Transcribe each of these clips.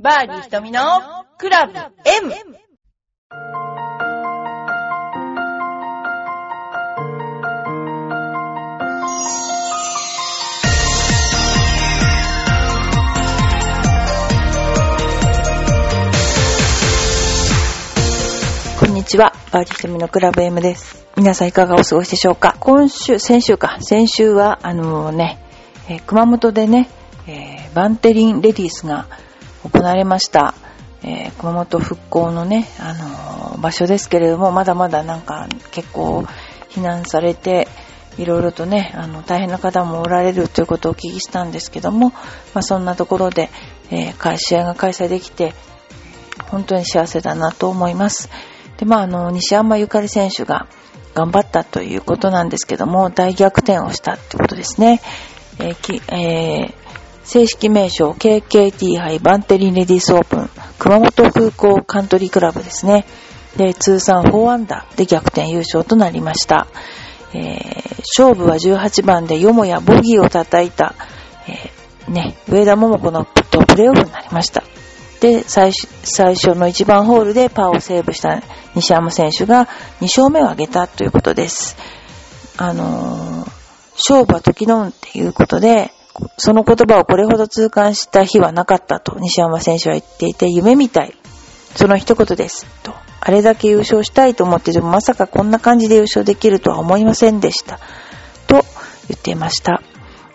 バーディー瞳のクラブ M! こんにちは。バーディー瞳のクラブ M です。皆さんいかがお過ごしでしょうか？今週、先週か。先週は、あのね、えー熊本でね、えーバンテリンレディースが行われました。えー熊本復興のね、あのー場所ですけれども、まだまだなんか結構避難されて、いろいろとね、あの、大変な方もおられるということをお聞きしたんですけども、まあそんなところで、えー試合が開催できて、本当に幸せだなと思います。で、まあ、あの、西山ゆかり選手が頑張ったということなんですけども、大逆転をしたってことですね。えーきえー正式名称 KKT 杯バンテリンレディスオープン熊本空港カントリークラブですね。で、通算4アンダーで逆転優勝となりました。えー勝負は18番でよもやボギーを叩いた、えーね、上田桃子のとプレーオフになりました。で、最初最初の1番ホールでパーをセーブした西山選手が2勝目を挙げたということです。あのー勝負は時の運っていうことで、その言葉をこれほど痛感した日はなかったと西山選手は言っていて、夢みたい。その一言です。と。あれだけ優勝したいと思ってでもまさかこんな感じで優勝できるとは思いませんでした。と言っていました。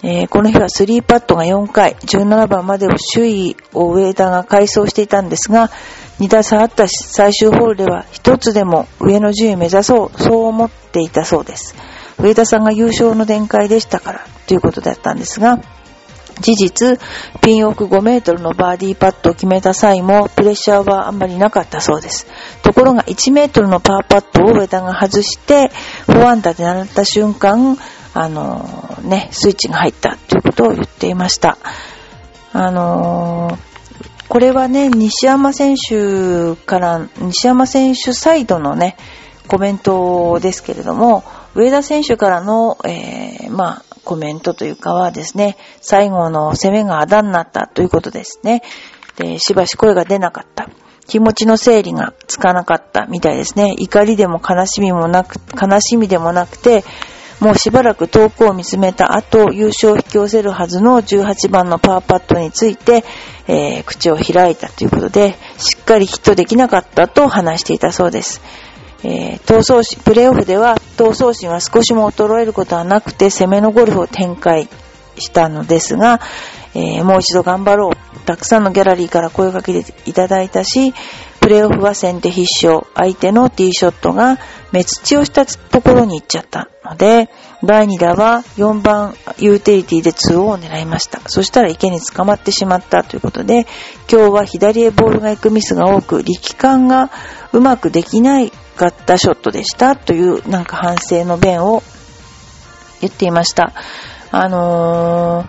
えーこの日は3パットが4回、17番までを首位を上田が回走していたんですが、2打差あった最終ホールでは一つでも上の順位を目指そう、そう思っていたそうです。上田さんが優勝の展開でしたから、ということだったんですが、事実、ピン奥5メートルのバーディーパットを決めた際も、プレッシャーはあんまりなかったそうです。ところが1メートルのパーパットを上田が外して、4アンダーで鳴った瞬間、あのーね、スイッチが入ったということを言っていました。あのーこれはね、西山選手から、西山選手サイドのね、コメントですけれども、上田選手からの、えーまあ、コメントというかはですね、最後の攻めがあだになったということですね。で、しばし声が出なかった。気持ちの整理がつかなかったみたいですね。怒りでも悲しみもなく、悲しみでもなくて、もうしばらく遠くを見つめた後、優勝を引き寄せるはずの18番のパーパットについて、えー口を開いたということで、しっかりヒットできなかったと話していたそうです。えー闘争、プレーオフでは闘争心は少しも衰えることはなくて攻めのゴルフを展開したのですが、えーもう一度頑張ろう。たくさんのギャラリーから声をかけていただいたし、プレーオフは先手必勝。相手のティーショットが目打ちをしたところに行っちゃったので、第2打は4番ユーティリティで2を狙いました。そしたら池に捕まってしまったということで、今日は左へボールが行くミスが多く、力感がうまくできないかったショットでしたというなんか反省の弁を言っていました。あの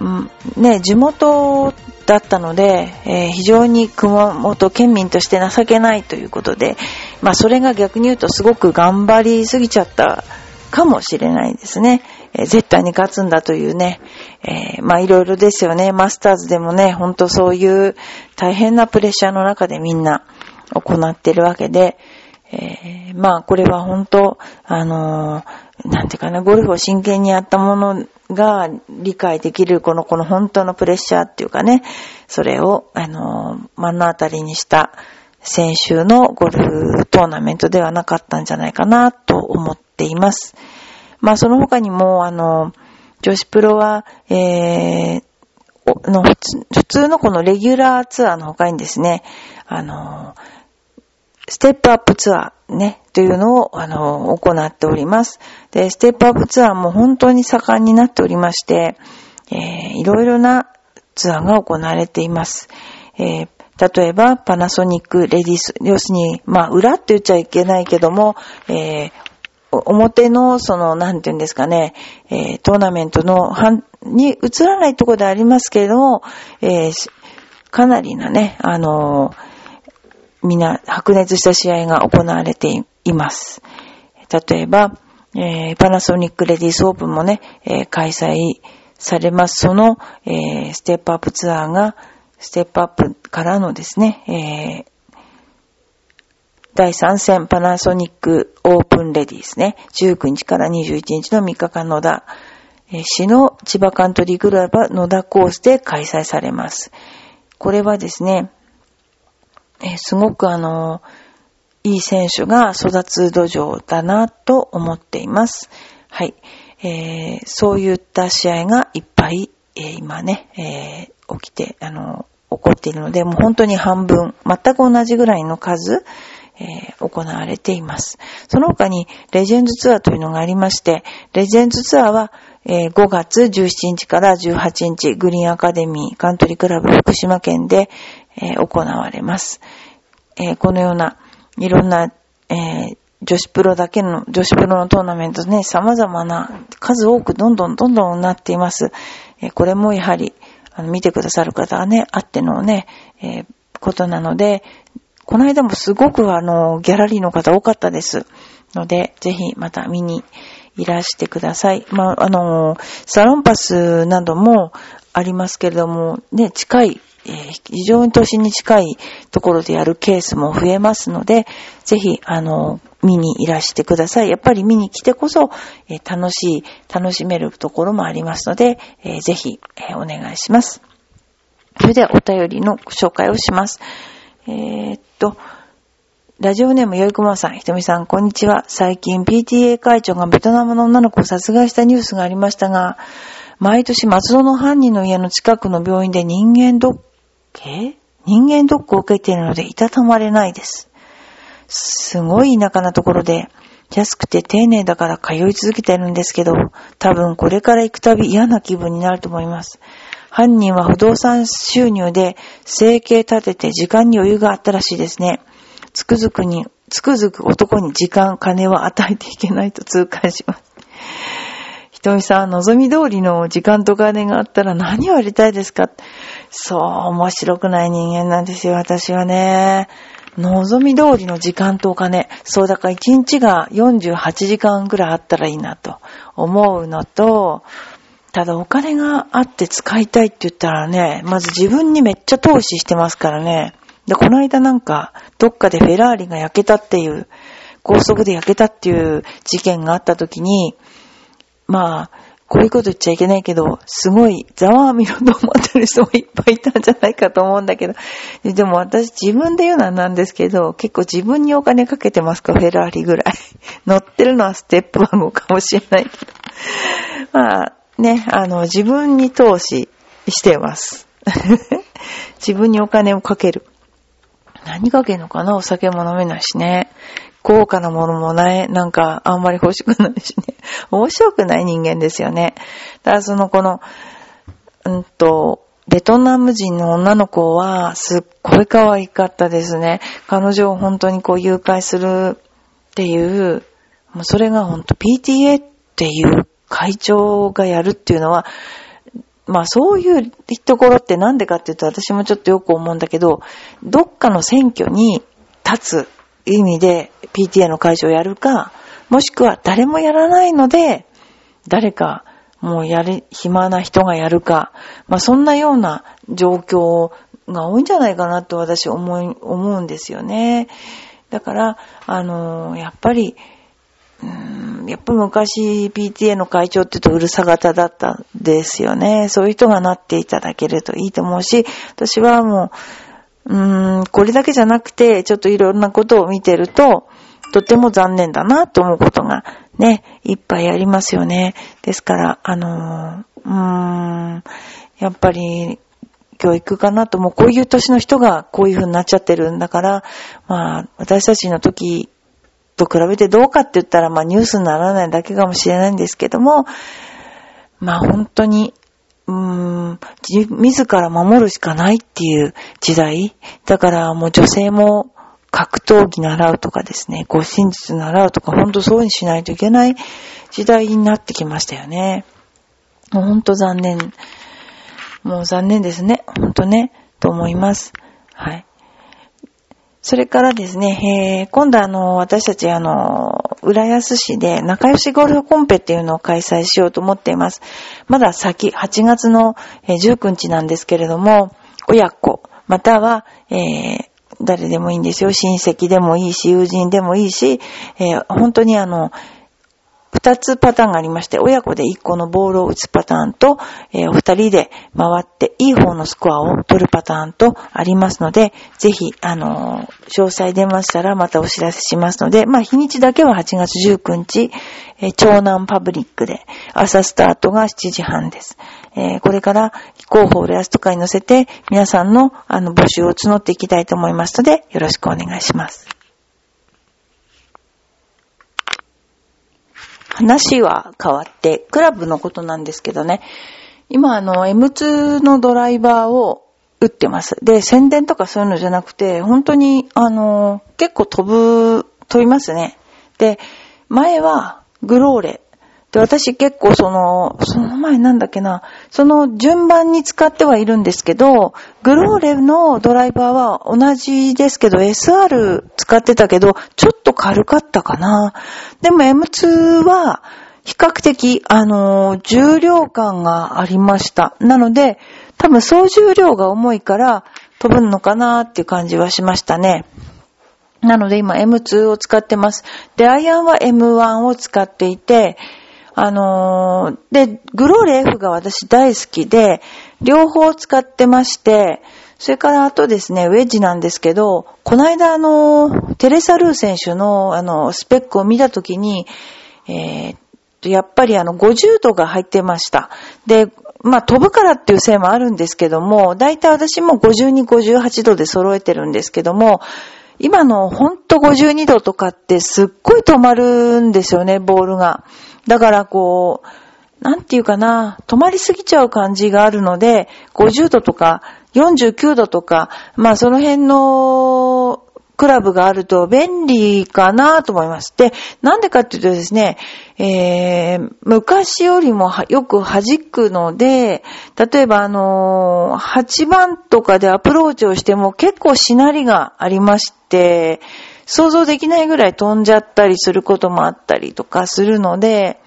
ーんね、地元だったので、えー非常に熊本県民として情けないということで、まあそれが逆に言うとすごく頑張りすぎちゃったかもしれないですね。えー絶対に勝つんだというね、えーまあいろいろですよね。マスターズでもね、ほんとそういう大変なプレッシャーの中でみんな行ってるわけで、えーまあこれは本当、あのーなんていうかな、ゴルフを真剣にやったものが理解できるこの、この本当のプレッシャーっていうかね、それを、あのー目の当たりにした先週のゴルフトーナメントではなかったんじゃないかなと思っています。まあその他にも、あの、女子プロは、えー、の普通のこのレギュラーツアーの他にですね、あの、ステップアップツアーね、というのを、あの、行っております。で、ステップアップツアーも本当に盛んになっておりまして、えーいろいろなツアーが行われています。えー例えば、パナソニックレディス、要するに、まあ、裏って言っちゃいけないけども、えー表の、その、なんていうんですかね、えートーナメントの、は、に映らないところでありますけれども、えーかなりなね、あのーみんな白熱した試合が行われています。例えば、えーパナソニックレディースオープンもね、えー開催されます。その、えーステップアップツアーがステップアップからのですね、第3戦パナソニックオープンレディですね。19日から21日の3日間野田市の千葉カントリークラブ野田コースで開催されます。これはですね、えすごくあの、いい選手が育つ土壌だなと思っています。はい。えー、そういった試合がいっぱい、えー、今ね、えー、起きて、あの、起こっているので、もう本当に半分、全く同じぐらいの数、えー、行われています。その他に、レジェンズツアーというのがありまして、レジェンズツアーは、えー、5月17日から18日、グリーンアカデミーカントリークラブ福島県で、えー、行われます。えー、このような、いろんな、えー、女子プロだけの、女子プロのトーナメントね、様々な、数多くどんどんどんどんなっています。え、これもやはり、あの、見てくださる方はね、あってのね、え、ことなので、この間もすごくあの、ギャラリーの方多かったです。ので、ぜひまた見にいらしてください。まあ、あの、サロンパスなどもありますけれども、ね、近い、えー、非常に都心に近いところでやるケースも増えますので、ぜひ、あの、見にいらしてください。やっぱり見に来てこそ、えー、楽しい、楽しめるところもありますので、えー、ぜひ、えお願いします。それではお便りの紹介をします。え、っと、ラジオネームよいこまさん、ひとみさん、こんにちは。最近 PTA 会長がベトナムの女の子を殺害したニュースがありましたが、毎年松戸の犯人の家の近くの病院で人間ドック、人間ドックを受けているのでいたたまれないです。すごい田舎なところで、安くて丁寧だから通い続けてるんですけど、多分これから行くたび嫌な気分になると思います。犯人は不動産収入で生計立てて時間に余裕があったらしいですね。つくづくに、つくづく男に時間、金は与えていけないと痛感します。ひとみさん、望み通りの時間とお金があったら何をやりたいですか？そう、面白くない人間なんですよ、私はね。望み通りの時間とお金。そう、だから1日が48時間ぐらいあったらいいなと思うのと、ただお金があって使いたいって言ったらね、まず自分にめっちゃ投資してますからね。で、この間なんか、どっかでフェラーリが焼けたっていう、高速で焼けたっていう事件があった時に、まあ、こういうこと言っちゃいけないけど、すごいざわみろと思ってる人もいっぱいいたんじゃないかと思うんだけど、でも私自分で言うのはなんですけど、結構自分にお金かけてますか、フェラーリぐらい。乗ってるのはステップ番号かもしれないけど。まあ、ね、あの、自分に投資してます。自分にお金をかける。何かけるのかな？お酒も飲めないしね。高価なものもない、なんかあんまり欲しくないしね。面白くない人間ですよね。だからそのこの、うんと、ベトナム人の女の子はすっごい可愛かったですね。彼女を本当にこう誘拐するっていう、もうそれが本当 PTA っていう会長がやるっていうのは、まあそういうところってなんでかっていうと私もちょっとよく思うんだけど、どっかの選挙に立つ意味で PTA の会長をやるか、もしくは誰もやらないので、誰かもうやる、暇な人がやるか、まあそんなような状況が多いんじゃないかなと私思い、思うんですよね。だから、あのー、やっぱり、うんやっぱ昔 PTA の会長って言うとうるさ型だったんですよね。そういう人がなっていただけるといいと思うし、私はもう、うーん、これだけじゃなくて、ちょっといろんなことを見てると、とても残念だなと思うことがね、いっぱいありますよね。ですから、あのうーん、やっぱり、教育かなと、もうこういう年の人がこういう風になっちゃってるんだから、まあ、私たちの時と比べてどうかって言ったら、まあニュースにならないだけかもしれないんですけども、まあ本当に、うーん、自ら守るしかないっていう時代。だからもう女性も格闘技習うとかですね、護身術習うとか、本当そうにしないといけない時代になってきましたよね。もう本当残念。もう残念ですね。本当ね、と思います。はい。それからですね、えー、今度あの、私たちあの、浦安市で仲良しゴルフコンペっていうのを開催しようと思っています。まだ先、8月の19日なんですけれども、親子、または、えー、誰でもいいんですよ。親戚でもいいし、友人でもいいし、えー、本当にあの、二つパターンがありまして、親子で一個のボールを打つパターンと、えー、お二人で回っていい方のスコアを取るパターンとありますので、ぜひ、あのー、詳細出ましたらまたお知らせしますので、まあ、日にちだけは8月19日、えー、長南パブリックで、朝スタートが7時半です。えー、これから広報レアスとかに乗せて、皆さんのあの募集を募っていきたいと思いますので、よろしくお願いします。話は変わって、クラブのことなんですけどね、今あの M2 のドライバーを打ってます。で、宣伝とかそういうのじゃなくて、本当にあの、結構飛ぶ、飛びますね。で、前はグローレで、私結構その、その前なんだっけな、その順番に使ってはいるんですけど、グローレのドライバーは同じですけど、SR 使ってたけど、ちょっと軽かったかな。でも M2 は、比較的、あの、重量感がありました。なので、多分総重量が重いから飛ぶのかなーっていう感じはしましたね。なので今 M2 を使ってます。で、アイアンは M1 を使っていて、あのー、で、グローレ F が私大好きで、両方使ってまして、それからあとですね、ウェッジなんですけど、この間あの、テレサルー選手のあの、スペックを見たときに、えー、やっぱりあの、50度が入ってました。で、まあ、飛ぶからっていうせいもあるんですけども、だいたい私も52、58度で揃えてるんですけども、今のほんと52度とかってすっごい止まるんですよね、ボールが。だからこう、なんていうかな、止まりすぎちゃう感じがあるので、50度とか49度とか、まあその辺のクラブがあると便利かなと思います。で、なんでかっていうとですね、えー、昔よりもよく弾くので、例えばあのー、8番とかでアプローチをしても結構しなりがありまして、想像できないぐらい飛んじゃったりすることもあったりとかするので、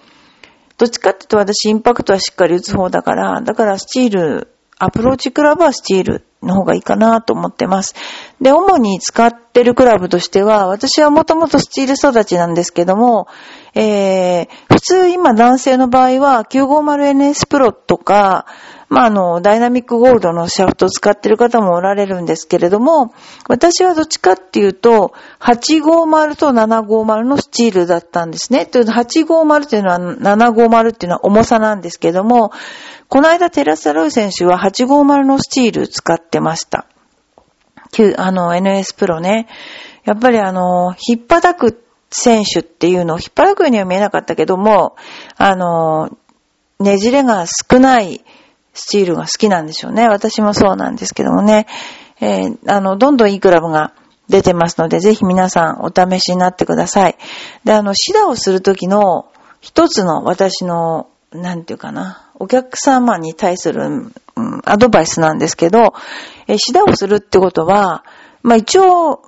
どっちかっていうと私インパクトはしっかり打つ方だから、だからスチール、アプローチクラブはスチールの方がいいかなと思ってます。で、主に使ってるクラブとしては、私はもともとスチール育ちなんですけども、えー、普通今男性の場合は 950NS プロとか、まあ、あの、ダイナミックゴールドのシャフトを使ってる方もおられるんですけれども、私はどっちかっていうと、850と750のスチールだったんですね。というの850っていうのは、750っていうのは重さなんですけども、この間テラス・ロイ選手は850のスチール使ってました。あの、NS プロね。やっぱりあの、引っ叩く選手っていうのを引っ張くようには見えなかったけども、あの、ねじれが少ないスチールが好きなんでしょうね。私もそうなんですけどもね。えー、あの、どんどんいいクラブが出てますので、ぜひ皆さんお試しになってください。で、あの、シダをするときの一つの私の、なんていうかな、お客様に対する、うん、アドバイスなんですけど、えー、シダをするってことは、まあ一応、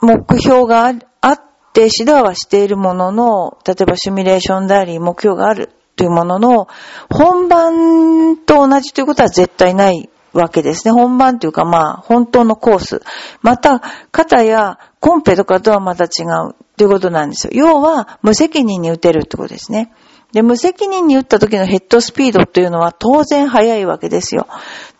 目標があって、シダはしているものの、例えばシミュレーションであり、目標があるというものの、本番と同じということは絶対ないわけですね。本番というかまあ、本当のコース。また、肩やコンペとかとはまた違うということなんですよ。要は、無責任に打てるってことですね。で、無責任に打った時のヘッドスピードというのは当然速いわけですよ。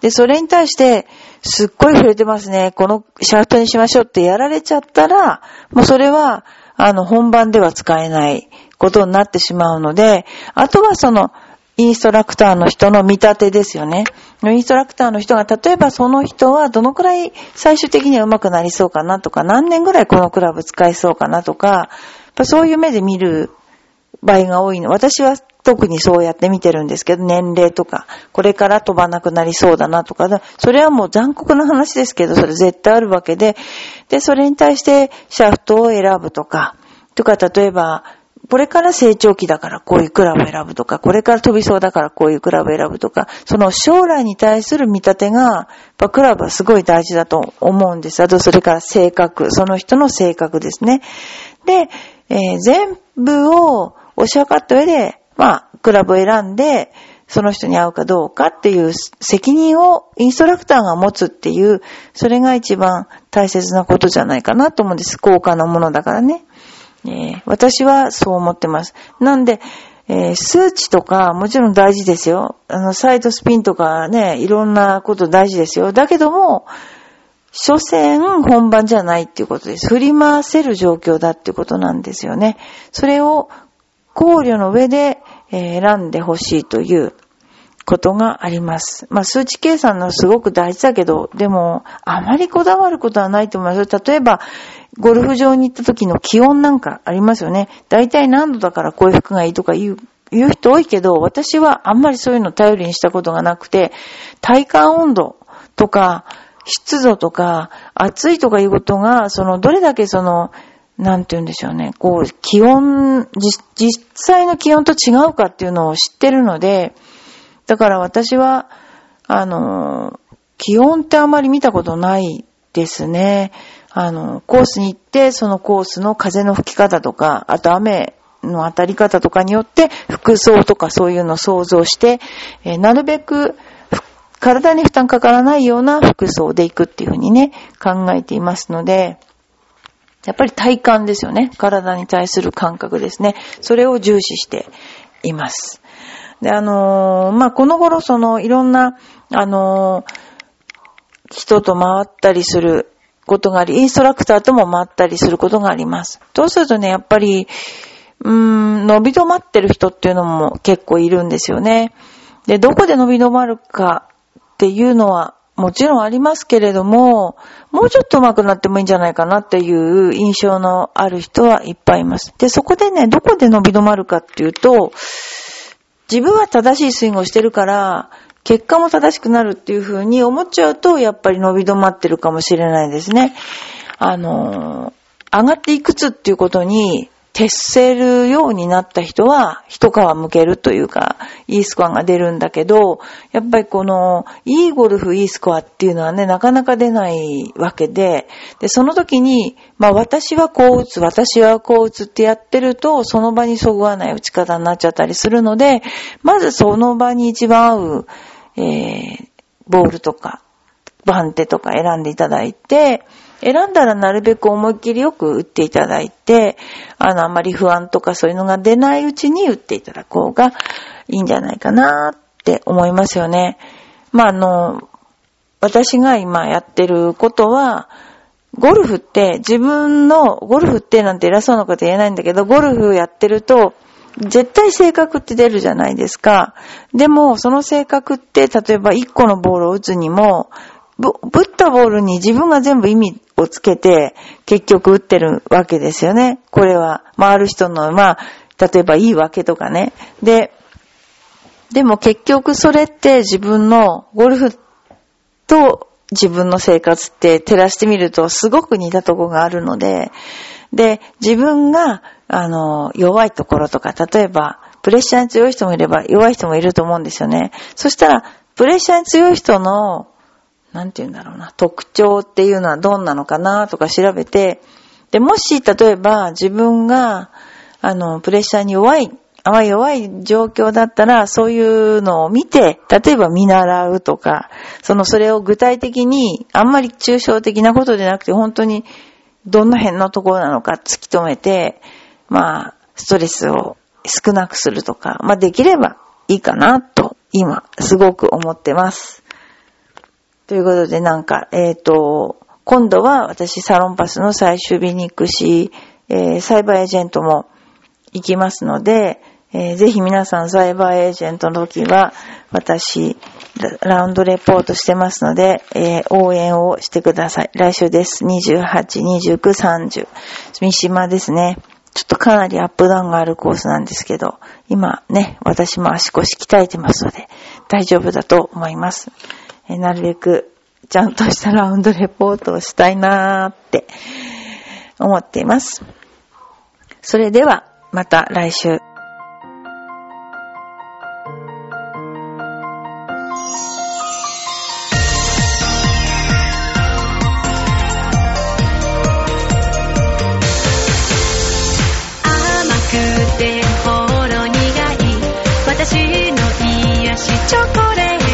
で、それに対して、すっごい触れてますね。このシャフトにしましょうってやられちゃったら、もうそれは、あの、本番では使えないことになってしまうので、あとはその、インストラクターの人の見立てですよね。インストラクターの人が、例えばその人はどのくらい最終的には上手くなりそうかなとか、何年ぐらいこのクラブ使えそうかなとか、そういう目で見る場合が多いの。私は特にそうやって見てるんですけど、年齢とか、これから飛ばなくなりそうだなとか、それはもう残酷な話ですけど、それ絶対あるわけで、で、それに対してシャフトを選ぶとか、とか、例えば、これから成長期だからこういうクラブ選ぶとか、これから飛びそうだからこういうクラブ選ぶとか、その将来に対する見立てが、クラブはすごい大事だと思うんです。あと、それから性格、その人の性格ですね。で、えー、全部を押し上がった上で、まあ、クラブを選んで、その人に会うかどうかっていう責任をインストラクターが持つっていう、それが一番大切なことじゃないかなと思うんです。高価なものだからね。えー、私はそう思ってます。なんで、えー、数値とかもちろん大事ですよ。あの、サイドスピンとかね、いろんなこと大事ですよ。だけども、所詮本番じゃないっていうことです。振り回せる状況だっていうことなんですよね。それを考慮の上でえ選んでほしいということがあります。まあ、数値計算のすごく大事だけど、でも、あまりこだわることはないと思います。例えば、ゴルフ場に行った時の気温なんかありますよね。大体何度だからこういう服がいいとか言う、言う人多いけど、私はあんまりそういうの頼りにしたことがなくて、体感温度とか、湿度とか、暑いとかいうことが、その、どれだけその、なんて言うんでしょうね。こう、気温、実際の気温と違うかっていうのを知ってるので、だから私は、あの、気温ってあまり見たことないですね。あの、コースに行って、そのコースの風の吹き方とか、あと雨の当たり方とかによって、服装とかそういうのを想像して、えー、なるべく、体に負担かからないような服装で行くっていうふうにね、考えていますので、やっぱり体感ですよね。体に対する感覚ですね。それを重視しています。で、あのー、まあ、この頃そのいろんな、あのー、人と回ったりすることがあり、インストラクターとも回ったりすることがあります。そうするとね、やっぱり、うーん、伸び止まってる人っていうのも結構いるんですよね。で、どこで伸び止まるかっていうのはもちろんありますけれども、もうちょっと上手くなってもいいんじゃないかなっていう印象のある人はいっぱいいます。で、そこでね、どこで伸び止まるかっていうと、自分は正しいスイングをしてるから、結果も正しくなるっていう風に思っちゃうと、やっぱり伸び止まってるかもしれないですね。あの、上がっていくつっていうことに徹せるようになった人は、一皮向けるというか、いいスコアが出るんだけど、やっぱりこの、いいゴルフ、いいスコアっていうのはね、なかなか出ないわけで、で、その時に、まあ私はこう打つ、私はこう打つってやってると、その場にそぐわない打ち方になっちゃったりするので、まずその場に一番合う、えー、ボールとか、番手とか選んでいただいて、選んだらなるべく思いっきりよく打っていただいて、あの、あまり不安とかそういうのが出ないうちに打っていただこうがいいんじゃないかなって思いますよね。まあ、あの、私が今やってることは、ゴルフって自分の、ゴルフってなんて偉そうなこと言えないんだけど、ゴルフやってると、絶対性格って出るじゃないですか。でも、その性格って、例えば1個のボールを打つにも、ぶ、ぶったボールに自分が全部意味をつけて、結局打ってるわけですよね。これは、回る人の、まあ、例えばいいわけとかね。で、でも結局それって自分のゴルフと自分の生活って照らしてみるとすごく似たとこがあるので、で、自分が、あの、弱いところとか、例えば、プレッシャーに強い人もいれば弱い人もいると思うんですよね。そしたら、プレッシャーに強い人のなんて言うんだろうな、特徴っていうのはどんなのかなとか調べて、で、もし、例えば自分が、あの、プレッシャーに弱い、あまり弱い状況だったら、そういうのを見て、例えば見習うとか、その、それを具体的に、あんまり抽象的なことでなくて、本当に、どの辺のところなのか突き止めて、まあ、ストレスを少なくするとか、まあ、できればいいかな、と、今、すごく思ってます。ということでなんか、えっ、ー、と、今度は私サロンパスの最終日に行くし、えー、サイバーエージェントも行きますので、えー、ぜひ皆さんサイバーエージェントの時は私ラウンドレポートしてますので、えー、応援をしてください。来週です。28、29、30。三島ですね。ちょっとかなりアップダウンがあるコースなんですけど、今ね、私も足腰鍛えてますので、大丈夫だと思います。えなるべくちゃんとしたラウンドレポートをしたいなーって思っています。それではまた来週。甘くてほろ苦い私の癒子チョコレート